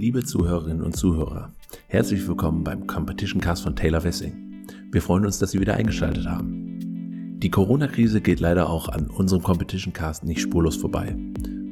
Liebe Zuhörerinnen und Zuhörer, herzlich willkommen beim Competition Cast von Taylor Wessing. Wir freuen uns, dass Sie wieder eingeschaltet haben. Die Corona-Krise geht leider auch an unserem Competition Cast nicht spurlos vorbei.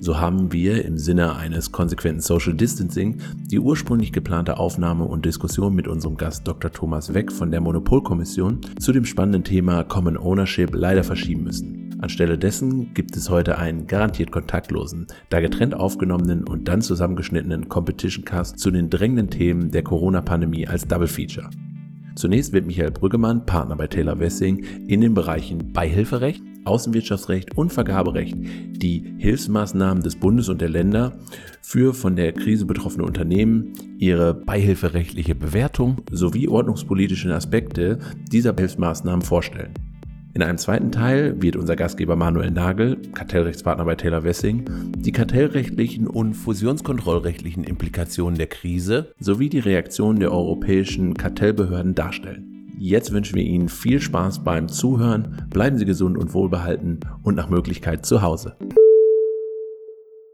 So haben wir im Sinne eines konsequenten Social Distancing die ursprünglich geplante Aufnahme und Diskussion mit unserem Gast Dr. Thomas Weck von der Monopolkommission zu dem spannenden Thema Common Ownership leider verschieben müssen. Anstelle dessen gibt es heute einen garantiert kontaktlosen, da getrennt aufgenommenen und dann zusammengeschnittenen Competition Cast zu den drängenden Themen der Corona-Pandemie als Double Feature. Zunächst wird Michael Brüggemann, Partner bei Taylor Wessing, in den Bereichen Beihilferecht, Außenwirtschaftsrecht und Vergaberecht die Hilfsmaßnahmen des Bundes und der Länder für von der Krise betroffene Unternehmen, ihre beihilferechtliche Bewertung sowie ordnungspolitische Aspekte dieser Hilfsmaßnahmen vorstellen. In einem zweiten Teil wird unser Gastgeber Manuel Nagel, Kartellrechtspartner bei Taylor Wessing, die kartellrechtlichen und fusionskontrollrechtlichen Implikationen der Krise sowie die Reaktionen der europäischen Kartellbehörden darstellen. Jetzt wünschen wir Ihnen viel Spaß beim Zuhören, bleiben Sie gesund und wohlbehalten und nach Möglichkeit zu Hause.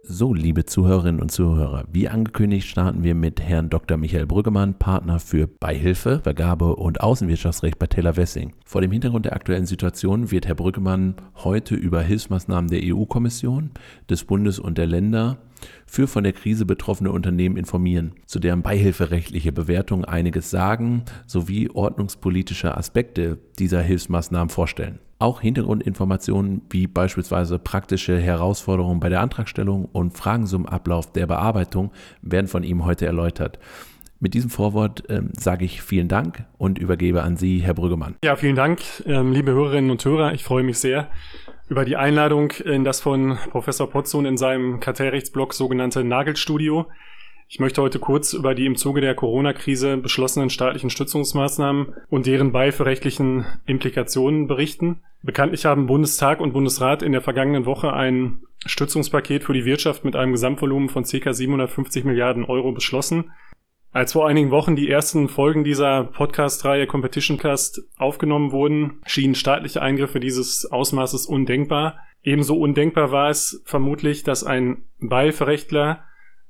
So, liebe Zuhörerinnen und Zuhörer, wie angekündigt starten wir mit Herrn Dr. Michael Brüggemann, Partner für Beihilfe, Vergabe und Außenwirtschaftsrecht bei Taylor Wessing. Vor dem Hintergrund der aktuellen Situation wird Herr Brüggemann heute über Hilfsmaßnahmen der EU-Kommission, des Bundes und der Länder für von der Krise betroffene Unternehmen informieren, zu deren beihilferechtliche Bewertung einiges sagen, sowie ordnungspolitische Aspekte dieser Hilfsmaßnahmen vorstellen. Auch Hintergrundinformationen wie beispielsweise praktische Herausforderungen bei der Antragstellung und Fragen zum Ablauf der Bearbeitung werden von ihm heute erläutert. Mit diesem Vorwort äh, sage ich vielen Dank und übergebe an Sie, Herr Brüggemann. Ja, vielen Dank, ähm, liebe Hörerinnen und Hörer. Ich freue mich sehr, über die Einladung in das von Professor Potzun in seinem Kartellrechtsblog sogenannte Nagelstudio. Ich möchte heute kurz über die im Zuge der Corona-Krise beschlossenen staatlichen Stützungsmaßnahmen und deren beihilferechtlichen Implikationen berichten. Bekanntlich haben Bundestag und Bundesrat in der vergangenen Woche ein Stützungspaket für die Wirtschaft mit einem Gesamtvolumen von ca. 750 Milliarden Euro beschlossen. Als vor einigen Wochen die ersten Folgen dieser Podcast-Reihe Competition Cast aufgenommen wurden, schienen staatliche Eingriffe dieses Ausmaßes undenkbar. Ebenso undenkbar war es vermutlich, dass ein Beihilferechtler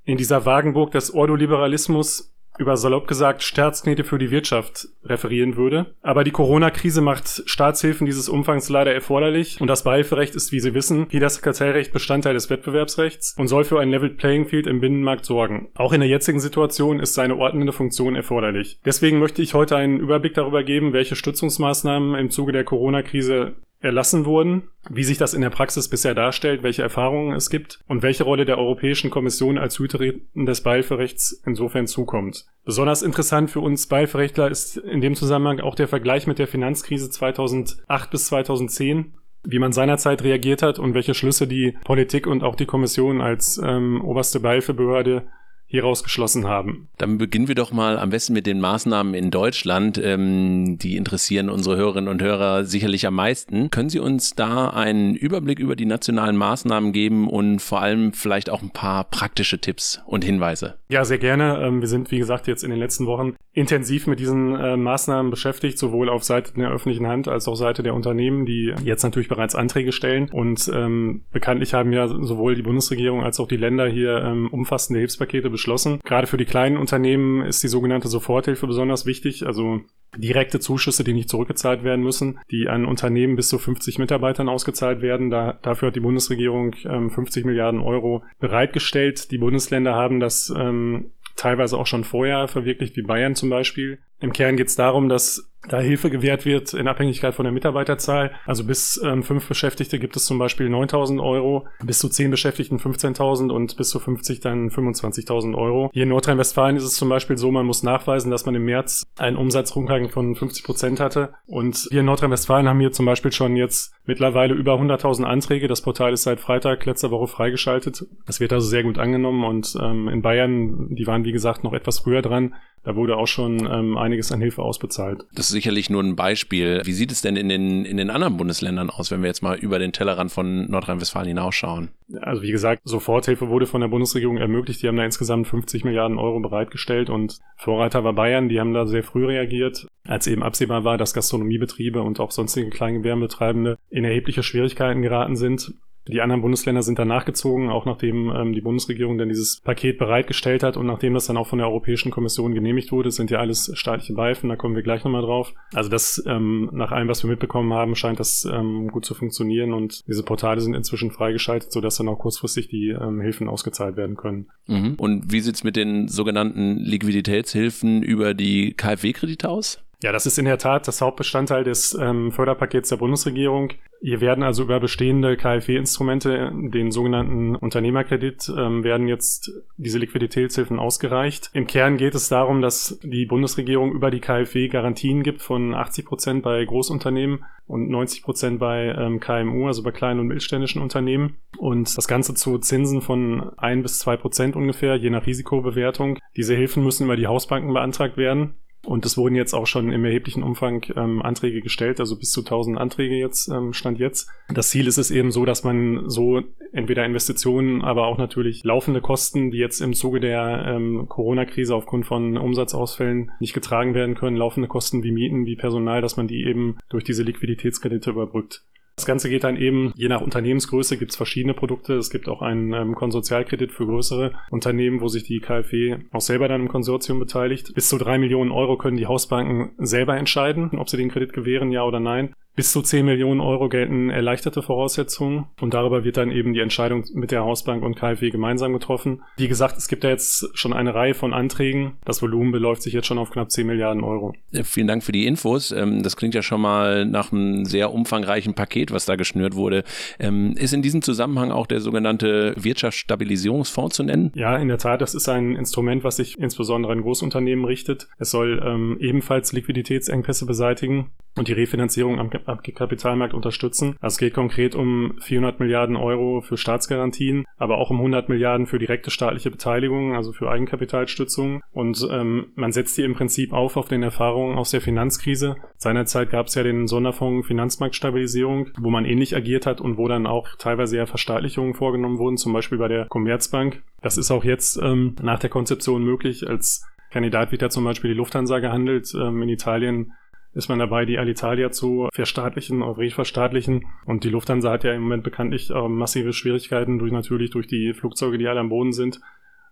in dieser Wagenburg des Ordoliberalismus über salopp gesagt Staatsknete für die Wirtschaft referieren würde. Aber die Corona-Krise macht Staatshilfen dieses Umfangs leider erforderlich und das Beihilferecht ist, wie Sie wissen, wie das Kartellrecht Bestandteil des Wettbewerbsrechts und soll für ein Level Playing Field im Binnenmarkt sorgen. Auch in der jetzigen Situation ist seine ordnende Funktion erforderlich. Deswegen möchte ich heute einen Überblick darüber geben, welche Stützungsmaßnahmen im Zuge der Corona-Krise erlassen wurden, wie sich das in der Praxis bisher darstellt, welche Erfahrungen es gibt und welche Rolle der Europäischen Kommission als Hüterin des Beihilferechts insofern zukommt. Besonders interessant für uns Beihilferechtler ist in dem Zusammenhang auch der Vergleich mit der Finanzkrise 2008 bis 2010 wie man seinerzeit reagiert hat und welche Schlüsse die Politik und auch die Kommission als ähm, oberste Beihilfebehörde hieraus geschlossen haben. Dann beginnen wir doch mal am besten mit den Maßnahmen in Deutschland. Ähm, die interessieren unsere Hörerinnen und Hörer sicherlich am meisten. Können Sie uns da einen Überblick über die nationalen Maßnahmen geben und vor allem vielleicht auch ein paar praktische Tipps und Hinweise? Ja, sehr gerne. Ähm, wir sind, wie gesagt, jetzt in den letzten Wochen intensiv mit diesen äh, Maßnahmen beschäftigt, sowohl auf Seite der öffentlichen Hand als auch Seite der Unternehmen, die jetzt natürlich bereits Anträge stellen. Und ähm, bekanntlich haben ja sowohl die Bundesregierung als auch die Länder hier ähm, umfassende Hilfspakete beschlossen. Gerade für die kleinen Unternehmen ist die sogenannte Soforthilfe besonders wichtig, also direkte Zuschüsse, die nicht zurückgezahlt werden müssen, die an Unternehmen bis zu 50 Mitarbeitern ausgezahlt werden. Da, dafür hat die Bundesregierung ähm, 50 Milliarden Euro bereitgestellt. Die Bundesländer haben das ähm, teilweise auch schon vorher verwirklicht, wie Bayern zum Beispiel. Im Kern geht es darum, dass da Hilfe gewährt wird in Abhängigkeit von der Mitarbeiterzahl. Also bis ähm, fünf Beschäftigte gibt es zum Beispiel 9.000 Euro, bis zu zehn Beschäftigten 15.000 und bis zu 50 dann 25.000 Euro. Hier in Nordrhein-Westfalen ist es zum Beispiel so, man muss nachweisen, dass man im März einen Umsatzrückgang von 50 Prozent hatte. Und hier in Nordrhein-Westfalen haben wir zum Beispiel schon jetzt mittlerweile über 100.000 Anträge. Das Portal ist seit Freitag letzter Woche freigeschaltet. Es wird also sehr gut angenommen und ähm, in Bayern, die waren wie gesagt noch etwas früher dran, da wurde auch schon ähm, einiges an Hilfe ausbezahlt. Das ist sicherlich nur ein Beispiel. Wie sieht es denn in den, in den anderen Bundesländern aus, wenn wir jetzt mal über den Tellerrand von Nordrhein-Westfalen hinausschauen? Also wie gesagt, Soforthilfe wurde von der Bundesregierung ermöglicht. Die haben da insgesamt 50 Milliarden Euro bereitgestellt und Vorreiter war Bayern. Die haben da sehr früh reagiert, als eben absehbar war, dass Gastronomiebetriebe und auch sonstige Kleingewerbetreibende in erhebliche Schwierigkeiten geraten sind. Die anderen Bundesländer sind dann nachgezogen, auch nachdem ähm, die Bundesregierung dann dieses Paket bereitgestellt hat und nachdem das dann auch von der Europäischen Kommission genehmigt wurde, sind ja alles staatliche Beihilfen, da kommen wir gleich nochmal drauf. Also das, ähm, nach allem, was wir mitbekommen haben, scheint das ähm, gut zu funktionieren und diese Portale sind inzwischen freigeschaltet, sodass dann auch kurzfristig die ähm, Hilfen ausgezahlt werden können. Mhm. Und wie sieht's mit den sogenannten Liquiditätshilfen über die KfW-Kredite aus? Ja, das ist in der Tat das Hauptbestandteil des ähm, Förderpakets der Bundesregierung. Hier werden also über bestehende KfW-Instrumente, den sogenannten Unternehmerkredit, ähm, werden jetzt diese Liquiditätshilfen ausgereicht. Im Kern geht es darum, dass die Bundesregierung über die KfW Garantien gibt von 80 Prozent bei Großunternehmen und 90 Prozent bei ähm, KMU, also bei kleinen und mittelständischen Unternehmen. Und das Ganze zu Zinsen von ein bis zwei Prozent ungefähr, je nach Risikobewertung. Diese Hilfen müssen über die Hausbanken beantragt werden. Und es wurden jetzt auch schon im erheblichen Umfang ähm, Anträge gestellt, also bis zu 1000 Anträge jetzt, ähm, stand jetzt. Das Ziel ist es eben so, dass man so entweder Investitionen, aber auch natürlich laufende Kosten, die jetzt im Zuge der ähm, Corona-Krise aufgrund von Umsatzausfällen nicht getragen werden können, laufende Kosten wie Mieten, wie Personal, dass man die eben durch diese Liquiditätskredite überbrückt. Das Ganze geht dann eben, je nach Unternehmensgröße gibt es verschiedene Produkte. Es gibt auch einen ähm, Konsortialkredit für größere Unternehmen, wo sich die KfW auch selber dann im Konsortium beteiligt. Bis zu drei Millionen Euro können die Hausbanken selber entscheiden, ob sie den Kredit gewähren, ja oder nein. Bis zu 10 Millionen Euro gelten erleichterte Voraussetzungen und darüber wird dann eben die Entscheidung mit der Hausbank und KfW gemeinsam getroffen. Wie gesagt, es gibt ja jetzt schon eine Reihe von Anträgen. Das Volumen beläuft sich jetzt schon auf knapp 10 Milliarden Euro. Vielen Dank für die Infos. Ähm, das klingt ja schon mal nach einem sehr umfangreichen Paket, was da geschnürt wurde. Ähm, ist in diesem Zusammenhang auch der sogenannte Wirtschaftsstabilisierungsfonds zu nennen? Ja, in der Tat. Das ist ein Instrument, was sich insbesondere an Großunternehmen richtet. Es soll ähm, ebenfalls Liquiditätsengpässe beseitigen und die Refinanzierung am, am Kapitalmarkt unterstützen. Also es geht konkret um 400 Milliarden Euro für Staatsgarantien, aber auch um 100 Milliarden für direkte staatliche Beteiligung, also für Eigenkapitalstützung. Und ähm, man setzt die im Prinzip auf auf den Erfahrungen aus der Finanzkrise. Seinerzeit gab es ja den Sonderfonds Finanzmarktstabilisierung, wo man ähnlich agiert hat und wo dann auch teilweise ja Verstaatlichungen vorgenommen wurden, zum Beispiel bei der Commerzbank. Das ist auch jetzt ähm, nach der Konzeption möglich. Als Kandidat wird ja zum Beispiel die Lufthansa gehandelt. Ähm, in Italien ist man dabei, die Alitalia zu verstaatlichen, auf verstaatlichen. Und die Lufthansa hat ja im Moment bekanntlich äh, massive Schwierigkeiten durch natürlich durch die Flugzeuge, die alle am Boden sind.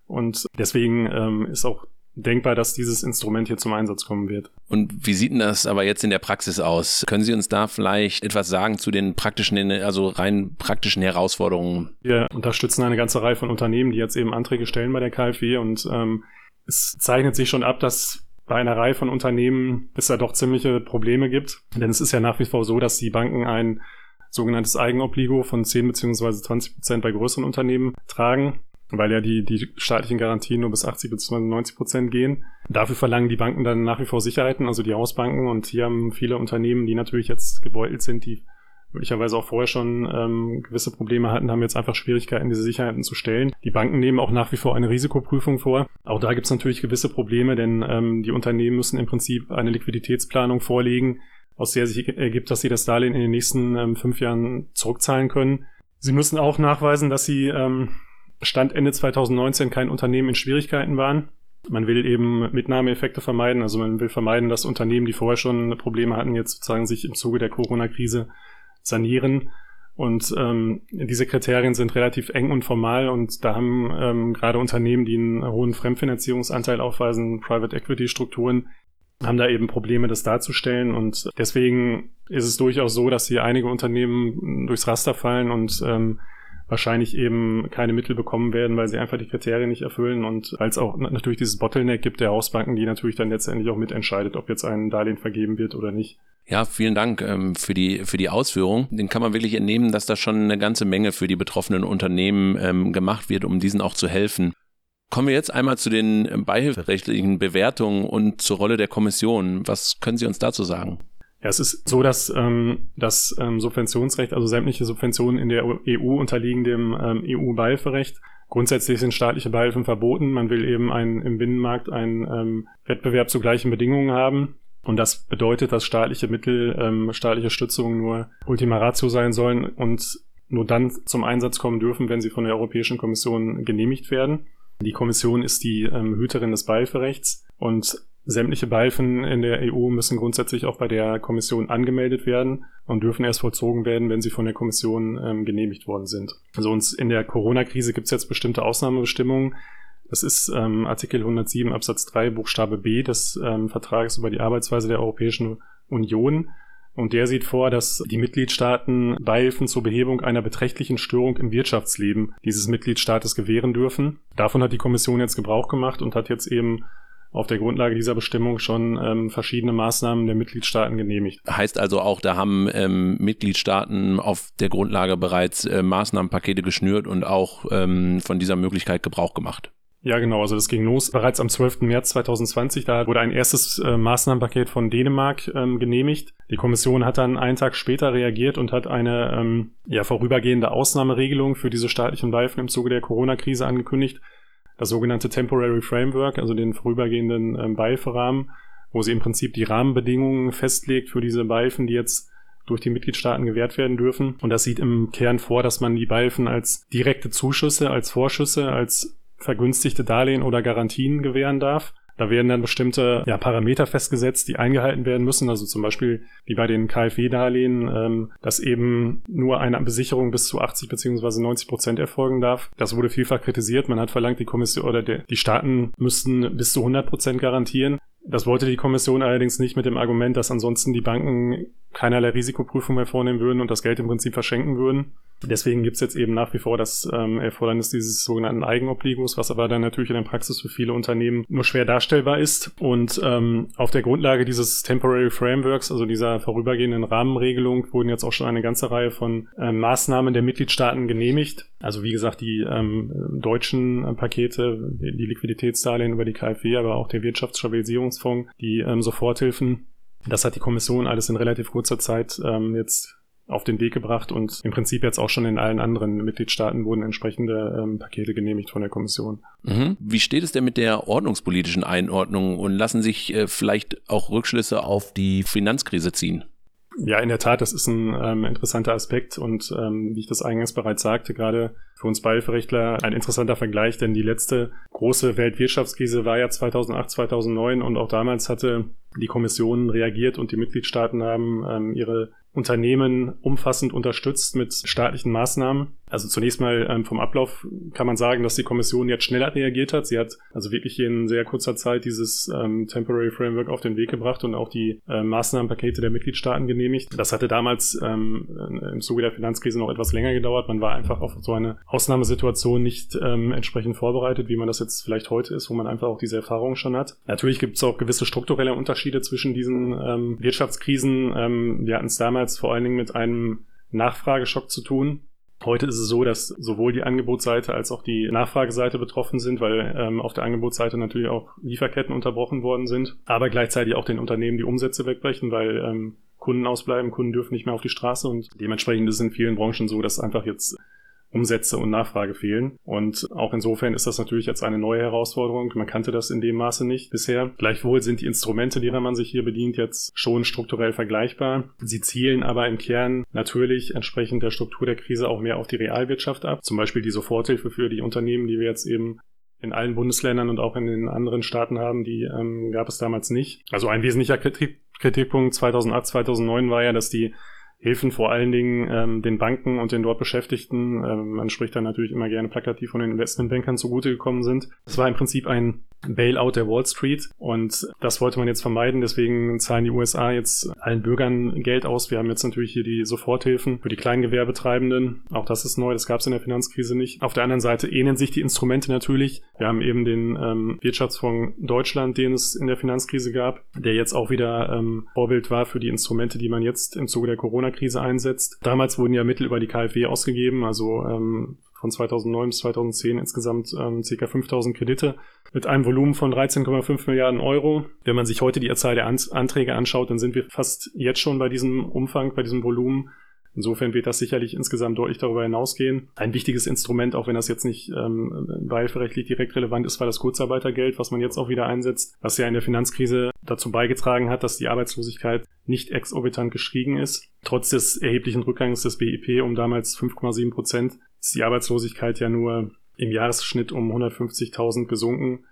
Und deswegen ähm, ist auch denkbar, dass dieses Instrument hier zum Einsatz kommen wird. Und wie sieht denn das aber jetzt in der Praxis aus? Können Sie uns da vielleicht etwas sagen zu den praktischen, also rein praktischen Herausforderungen? Wir unterstützen eine ganze Reihe von Unternehmen, die jetzt eben Anträge stellen bei der KfW und ähm, es zeichnet sich schon ab, dass bei einer Reihe von Unternehmen es da doch ziemliche Probleme gibt. Denn es ist ja nach wie vor so, dass die Banken ein sogenanntes Eigenobligo von 10 bzw. 20 Prozent bei größeren Unternehmen tragen, weil ja die, die staatlichen Garantien nur bis 80 bzw. 90 Prozent gehen. Dafür verlangen die Banken dann nach wie vor Sicherheiten, also die Hausbanken. Und hier haben viele Unternehmen, die natürlich jetzt gebeutelt sind, die möglicherweise auch vorher schon ähm, gewisse Probleme hatten, haben jetzt einfach Schwierigkeiten, diese Sicherheiten zu stellen. Die Banken nehmen auch nach wie vor eine Risikoprüfung vor. Auch da gibt es natürlich gewisse Probleme, denn ähm, die Unternehmen müssen im Prinzip eine Liquiditätsplanung vorlegen, aus der sich ergibt, dass sie das Darlehen in den nächsten ähm, fünf Jahren zurückzahlen können. Sie müssen auch nachweisen, dass sie ähm, Stand Ende 2019 kein Unternehmen in Schwierigkeiten waren. Man will eben Mitnahmeeffekte vermeiden, also man will vermeiden, dass Unternehmen, die vorher schon Probleme hatten, jetzt sozusagen sich im Zuge der Corona-Krise sanieren. Und ähm, diese Kriterien sind relativ eng und formal und da haben ähm, gerade Unternehmen, die einen hohen Fremdfinanzierungsanteil aufweisen, Private Equity Strukturen, haben da eben Probleme, das darzustellen. Und deswegen ist es durchaus so, dass hier einige Unternehmen durchs Raster fallen und ähm, wahrscheinlich eben keine Mittel bekommen werden, weil sie einfach die Kriterien nicht erfüllen und als auch natürlich dieses Bottleneck gibt der Hausbanken, die natürlich dann letztendlich auch mitentscheidet, ob jetzt ein Darlehen vergeben wird oder nicht. Ja, vielen Dank ähm, für die für die Ausführung. Den kann man wirklich entnehmen, dass da schon eine ganze Menge für die betroffenen Unternehmen ähm, gemacht wird, um diesen auch zu helfen. Kommen wir jetzt einmal zu den beihilferechtlichen Bewertungen und zur Rolle der Kommission. Was können Sie uns dazu sagen? Ja, es ist so, dass ähm, das ähm, Subventionsrecht, also sämtliche Subventionen in der EU unterliegen dem ähm, EU-Beihilferecht. Grundsätzlich sind staatliche Beihilfen verboten. Man will eben einen, im Binnenmarkt einen ähm, Wettbewerb zu gleichen Bedingungen haben. Und das bedeutet, dass staatliche Mittel, ähm, staatliche Stützungen nur Ultima Ratio sein sollen und nur dann zum Einsatz kommen dürfen, wenn sie von der Europäischen Kommission genehmigt werden. Die Kommission ist die ähm, Hüterin des Beihilferechts und Sämtliche Beihilfen in der EU müssen grundsätzlich auch bei der Kommission angemeldet werden und dürfen erst vollzogen werden, wenn sie von der Kommission ähm, genehmigt worden sind. Also uns in der Corona-Krise gibt es jetzt bestimmte Ausnahmebestimmungen. Das ist ähm, Artikel 107 Absatz 3 Buchstabe B des ähm, Vertrages über die Arbeitsweise der Europäischen Union. Und der sieht vor, dass die Mitgliedstaaten Beihilfen zur Behebung einer beträchtlichen Störung im Wirtschaftsleben dieses Mitgliedstaates gewähren dürfen. Davon hat die Kommission jetzt Gebrauch gemacht und hat jetzt eben auf der Grundlage dieser Bestimmung schon ähm, verschiedene Maßnahmen der Mitgliedstaaten genehmigt. Heißt also auch, da haben ähm, Mitgliedstaaten auf der Grundlage bereits äh, Maßnahmenpakete geschnürt und auch ähm, von dieser Möglichkeit Gebrauch gemacht. Ja, genau. Also das ging los bereits am 12. März 2020. Da wurde ein erstes äh, Maßnahmenpaket von Dänemark ähm, genehmigt. Die Kommission hat dann einen Tag später reagiert und hat eine ähm, ja, vorübergehende Ausnahmeregelung für diese staatlichen Beihilfen im Zuge der Corona-Krise angekündigt das sogenannte Temporary Framework, also den vorübergehenden ähm, Beihilferahmen, wo sie im Prinzip die Rahmenbedingungen festlegt für diese Beihilfen, die jetzt durch die Mitgliedstaaten gewährt werden dürfen. Und das sieht im Kern vor, dass man die Beihilfen als direkte Zuschüsse, als Vorschüsse, als vergünstigte Darlehen oder Garantien gewähren darf. Da werden dann bestimmte ja, Parameter festgesetzt, die eingehalten werden müssen. Also zum Beispiel wie bei den KfW-Darlehen, ähm, dass eben nur eine Besicherung bis zu 80 beziehungsweise 90 Prozent erfolgen darf. Das wurde vielfach kritisiert. Man hat verlangt, die Kommission oder der, die Staaten müssten bis zu 100 Prozent garantieren. Das wollte die Kommission allerdings nicht mit dem Argument, dass ansonsten die Banken keinerlei Risikoprüfung mehr vornehmen würden und das Geld im Prinzip verschenken würden. Deswegen gibt's jetzt eben nach wie vor das ähm, Erfordernis dieses sogenannten Eigenobligus, was aber dann natürlich in der Praxis für viele Unternehmen nur schwer darstellbar ist. Und ähm, auf der Grundlage dieses Temporary Frameworks, also dieser vorübergehenden Rahmenregelung, wurden jetzt auch schon eine ganze Reihe von ähm, Maßnahmen der Mitgliedstaaten genehmigt. Also wie gesagt, die ähm, deutschen äh, Pakete, die, die Liquiditätsdarlehen über die KfW, aber auch der Wirtschaftsstabilisierungsfonds, die ähm, Soforthilfen. Das hat die Kommission alles in relativ kurzer Zeit ähm, jetzt auf den Weg gebracht und im Prinzip jetzt auch schon in allen anderen Mitgliedstaaten wurden entsprechende ähm, Pakete genehmigt von der Kommission. Mhm. Wie steht es denn mit der ordnungspolitischen Einordnung und lassen sich äh, vielleicht auch Rückschlüsse auf die Finanzkrise ziehen? Ja, in der Tat, das ist ein ähm, interessanter Aspekt und ähm, wie ich das eingangs bereits sagte, gerade für uns Beihilferechtler ein interessanter Vergleich, denn die letzte große Weltwirtschaftskrise war ja 2008, 2009 und auch damals hatte die Kommission reagiert und die Mitgliedstaaten haben ähm, ihre Unternehmen umfassend unterstützt mit staatlichen Maßnahmen. Also zunächst mal ähm, vom Ablauf kann man sagen, dass die Kommission jetzt schneller reagiert hat. Sie hat also wirklich in sehr kurzer Zeit dieses ähm, Temporary Framework auf den Weg gebracht und auch die äh, Maßnahmenpakete der Mitgliedstaaten genehmigt. Das hatte damals ähm, im Zuge der Finanzkrise noch etwas länger gedauert. Man war einfach auf so eine Ausnahmesituation nicht ähm, entsprechend vorbereitet, wie man das jetzt vielleicht heute ist, wo man einfach auch diese Erfahrung schon hat. Natürlich gibt es auch gewisse strukturelle Unterschiede zwischen diesen ähm, Wirtschaftskrisen. Ähm, wir hatten es damals vor allen Dingen mit einem Nachfrageschock zu tun. Heute ist es so, dass sowohl die Angebotsseite als auch die Nachfrageseite betroffen sind, weil ähm, auf der Angebotsseite natürlich auch Lieferketten unterbrochen worden sind, aber gleichzeitig auch den Unternehmen die Umsätze wegbrechen, weil ähm, Kunden ausbleiben, Kunden dürfen nicht mehr auf die Straße und dementsprechend ist es in vielen Branchen so, dass einfach jetzt Umsätze und Nachfrage fehlen. Und auch insofern ist das natürlich jetzt eine neue Herausforderung. Man kannte das in dem Maße nicht bisher. Gleichwohl sind die Instrumente, derer man sich hier bedient, jetzt schon strukturell vergleichbar. Sie zielen aber im Kern natürlich entsprechend der Struktur der Krise auch mehr auf die Realwirtschaft ab. Zum Beispiel die Soforthilfe für die Unternehmen, die wir jetzt eben in allen Bundesländern und auch in den anderen Staaten haben, die ähm, gab es damals nicht. Also ein wesentlicher Kritik Kritikpunkt 2008, 2009 war ja, dass die Hilfen vor allen Dingen ähm, den Banken und den dort Beschäftigten, ähm, man spricht da natürlich immer gerne plakativ von den Investmentbankern zugute gekommen sind. Es war im Prinzip ein Bailout der Wall Street und das wollte man jetzt vermeiden. Deswegen zahlen die USA jetzt allen Bürgern Geld aus. Wir haben jetzt natürlich hier die Soforthilfen für die Kleingewerbetreibenden. Auch das ist neu, das gab es in der Finanzkrise nicht. Auf der anderen Seite ähneln sich die Instrumente natürlich. Wir haben eben den ähm, Wirtschaftsfonds Deutschland, den es in der Finanzkrise gab, der jetzt auch wieder ähm, Vorbild war für die Instrumente, die man jetzt im Zuge der Corona Corona-Krise einsetzt. Damals wurden ja Mittel über die KfW ausgegeben, also ähm, von 2009 bis 2010 insgesamt ähm, ca. 5000 Kredite mit einem Volumen von 13,5 Milliarden Euro. Wenn man sich heute die Zahl der Anträge anschaut, dann sind wir fast jetzt schon bei diesem Umfang, bei diesem Volumen. Insofern wird das sicherlich insgesamt deutlich darüber hinausgehen. Ein wichtiges Instrument, auch wenn das jetzt nicht ähm, beihilferechtlich direkt relevant ist, war das Kurzarbeitergeld, was man jetzt auch wieder einsetzt, was ja in der Finanzkrise dazu beigetragen hat, dass die Arbeitslosigkeit nicht exorbitant gestiegen ist. Trotz des erheblichen Rückgangs des BIP um damals 5,7 Prozent ist die Arbeitslosigkeit ja nur im Jahresschnitt um 150.000 gesunken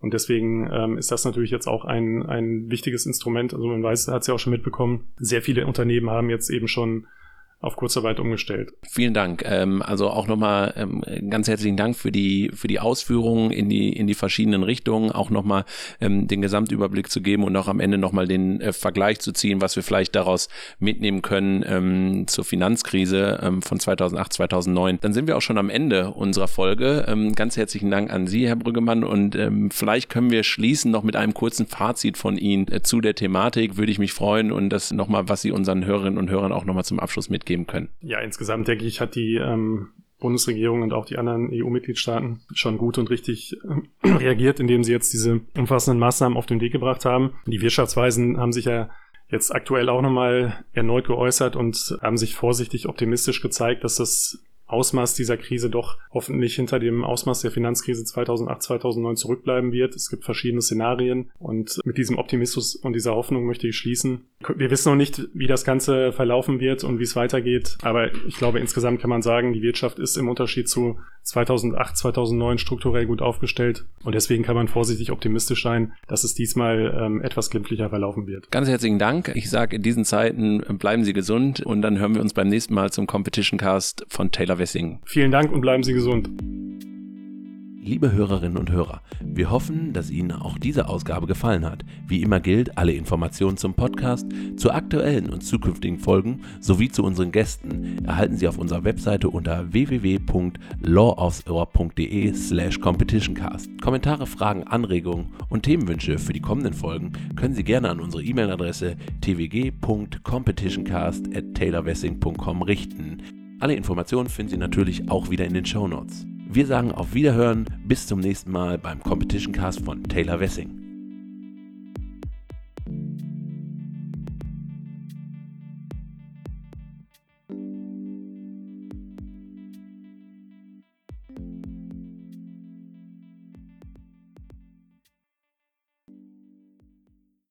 Und deswegen ähm, ist das natürlich jetzt auch ein, ein wichtiges Instrument. Also man weiß, hat es ja auch schon mitbekommen, sehr viele Unternehmen haben jetzt eben schon auf Kurzarbeit umgestellt. Vielen Dank. Ähm, also auch nochmal ähm, ganz herzlichen Dank für die für die Ausführungen in die in die verschiedenen Richtungen, auch nochmal ähm, den Gesamtüberblick zu geben und auch am Ende nochmal den äh, Vergleich zu ziehen, was wir vielleicht daraus mitnehmen können ähm, zur Finanzkrise ähm, von 2008 2009. Dann sind wir auch schon am Ende unserer Folge. Ähm, ganz herzlichen Dank an Sie, Herr Brüggemann, und ähm, vielleicht können wir schließen noch mit einem kurzen Fazit von Ihnen äh, zu der Thematik. Würde ich mich freuen und das nochmal, was Sie unseren Hörerinnen und Hörern auch nochmal zum Abschluss mitgeben geben können. Ja, insgesamt denke ich, hat die ähm, Bundesregierung und auch die anderen EU-Mitgliedstaaten schon gut und richtig äh, reagiert, indem sie jetzt diese umfassenden Maßnahmen auf den Weg gebracht haben. Die Wirtschaftsweisen haben sich ja jetzt aktuell auch nochmal erneut geäußert und haben sich vorsichtig optimistisch gezeigt, dass das Ausmaß dieser Krise doch hoffentlich hinter dem Ausmaß der Finanzkrise 2008, 2009 zurückbleiben wird. Es gibt verschiedene Szenarien und mit diesem Optimismus und dieser Hoffnung möchte ich schließen. Wir wissen noch nicht, wie das Ganze verlaufen wird und wie es weitergeht, aber ich glaube, insgesamt kann man sagen, die Wirtschaft ist im Unterschied zu 2008, 2009 strukturell gut aufgestellt und deswegen kann man vorsichtig optimistisch sein, dass es diesmal ähm, etwas glimpflicher verlaufen wird. Ganz herzlichen Dank. Ich sage in diesen Zeiten bleiben Sie gesund und dann hören wir uns beim nächsten Mal zum Competition Cast von Taylor Wessing. Vielen Dank und bleiben Sie gesund. Liebe Hörerinnen und Hörer, wir hoffen, dass Ihnen auch diese Ausgabe gefallen hat. Wie immer gilt, alle Informationen zum Podcast, zu aktuellen und zukünftigen Folgen sowie zu unseren Gästen erhalten Sie auf unserer Webseite unter www.lawoftheohr.de slash competitioncast. Kommentare, Fragen, Anregungen und Themenwünsche für die kommenden Folgen können Sie gerne an unsere E-Mail-Adresse twg.competitioncast at taylorwessing.com richten. Alle Informationen finden Sie natürlich auch wieder in den Show Notes. Wir sagen auf Wiederhören, bis zum nächsten Mal beim Competition Cast von Taylor Wessing.